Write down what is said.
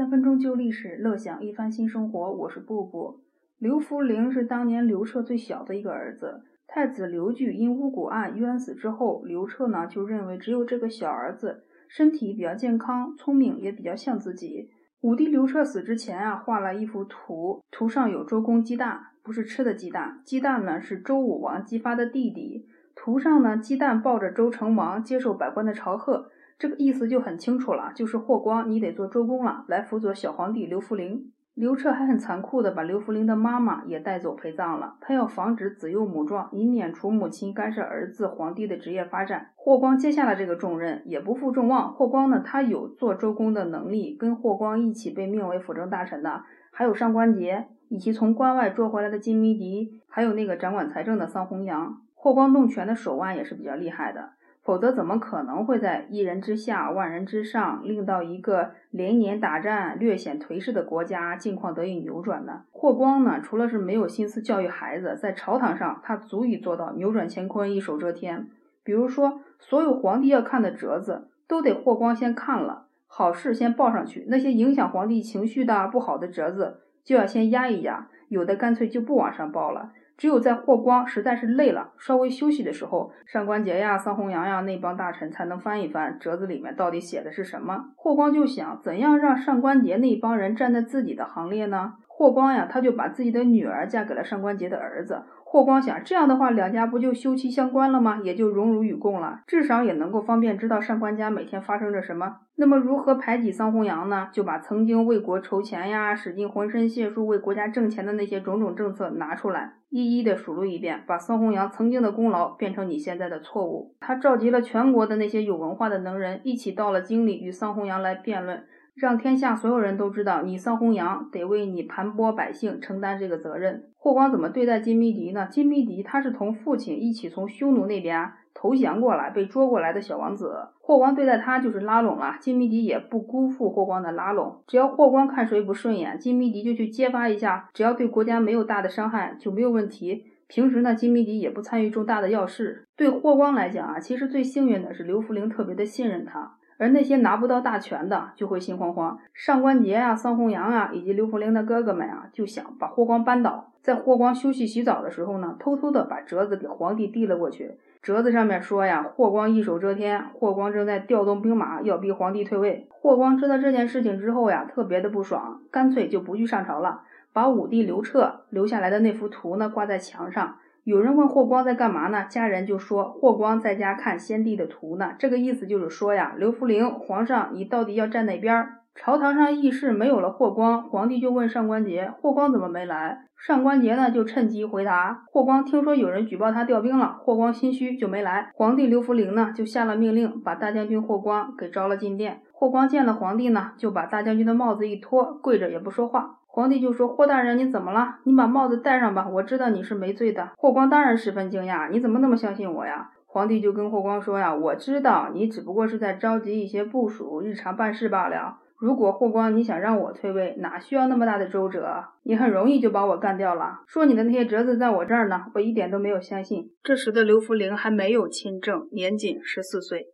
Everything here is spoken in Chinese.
三分钟旧历史，乐享一番新生活。我是布布。刘弗陵是当年刘彻最小的一个儿子。太子刘据因巫蛊案冤死之后，刘彻呢就认为只有这个小儿子身体比较健康，聪明也比较像自己。武帝刘彻死之前啊，画了一幅图，图上有周公姬旦，不是吃的鸡蛋，鸡蛋呢是周武王姬发的弟弟。图上呢，姬旦抱着周成王接受百官的朝贺。这个意思就很清楚了，就是霍光，你得做周公了，来辅佐小皇帝刘弗陵。刘彻还很残酷的把刘弗陵的妈妈也带走陪葬了，他要防止子幼母壮，以免除母亲干涉儿子皇帝的职业发展。霍光接下了这个重任，也不负众望。霍光呢，他有做周公的能力，跟霍光一起被命为辅政大臣的还有上官桀，以及从关外捉回来的金弥迪，还有那个掌管财政的桑弘羊。霍光弄权的手腕也是比较厉害的。否则，怎么可能会在一人之下、万人之上，令到一个连年打战、略显颓势的国家境况得以扭转呢？霍光呢，除了是没有心思教育孩子，在朝堂上他足以做到扭转乾坤、一手遮天。比如说，所有皇帝要看的折子，都得霍光先看了，好事先报上去；那些影响皇帝情绪的不好的折子，就要先压一压，有的干脆就不往上报了。只有在霍光实在是累了，稍微休息的时候，上官桀呀、桑弘羊呀那帮大臣才能翻一翻折子里面到底写的是什么。霍光就想，怎样让上官桀那帮人站在自己的行列呢？霍光呀，他就把自己的女儿嫁给了上官桀的儿子。霍光想，这样的话，两家不就休戚相关了吗？也就荣辱与共了，至少也能够方便知道上官家每天发生着什么。那么，如何排挤桑弘羊呢？就把曾经为国筹钱呀、使尽浑身解数为国家挣钱的那些种种政策拿出来，一一的数落一遍，把桑弘羊曾经的功劳变成你现在的错误。他召集了全国的那些有文化的能人，一起到了京里与桑弘羊来辩论。让天下所有人都知道，你桑弘羊得为你盘剥百姓承担这个责任。霍光怎么对待金弥迪呢？金弥迪他是同父亲一起从匈奴那边投降过来、被捉过来的小王子。霍光对待他就是拉拢了，金弥迪也不辜负霍光的拉拢。只要霍光看谁不顺眼，金弥迪就去揭发一下，只要对国家没有大的伤害就没有问题。平时呢，金弥迪也不参与重大的要事。对霍光来讲啊，其实最幸运的是刘弗陵特别的信任他。而那些拿不到大权的就会心慌慌，上官桀啊、桑弘羊啊，以及刘弗陵的哥哥们啊，就想把霍光扳倒。在霍光休息洗澡的时候呢，偷偷的把折子给皇帝递了过去。折子上面说呀，霍光一手遮天，霍光正在调动兵马，要逼皇帝退位。霍光知道这件事情之后呀，特别的不爽，干脆就不去上朝了，把武帝刘彻留下来的那幅图呢挂在墙上。有人问霍光在干嘛呢？家人就说霍光在家看先帝的图呢。这个意思就是说呀，刘弗陵皇上，你到底要站哪边？朝堂上议事没有了霍光，皇帝就问上官桀，霍光怎么没来？上官桀呢就趁机回答，霍光听说有人举报他调兵了，霍光心虚就没来。皇帝刘弗陵呢就下了命令，把大将军霍光给招了进殿。霍光见了皇帝呢，就把大将军的帽子一脱，跪着也不说话。皇帝就说：“霍大人，你怎么了？你把帽子戴上吧，我知道你是没罪的。”霍光当然十分惊讶：“你怎么那么相信我呀？”皇帝就跟霍光说：“呀，我知道你只不过是在召集一些部署，日常办事罢了。如果霍光你想让我退位，哪需要那么大的周折？你很容易就把我干掉了。说你的那些折子在我这儿呢，我一点都没有相信。”这时的刘弗陵还没有亲政，年仅十四岁。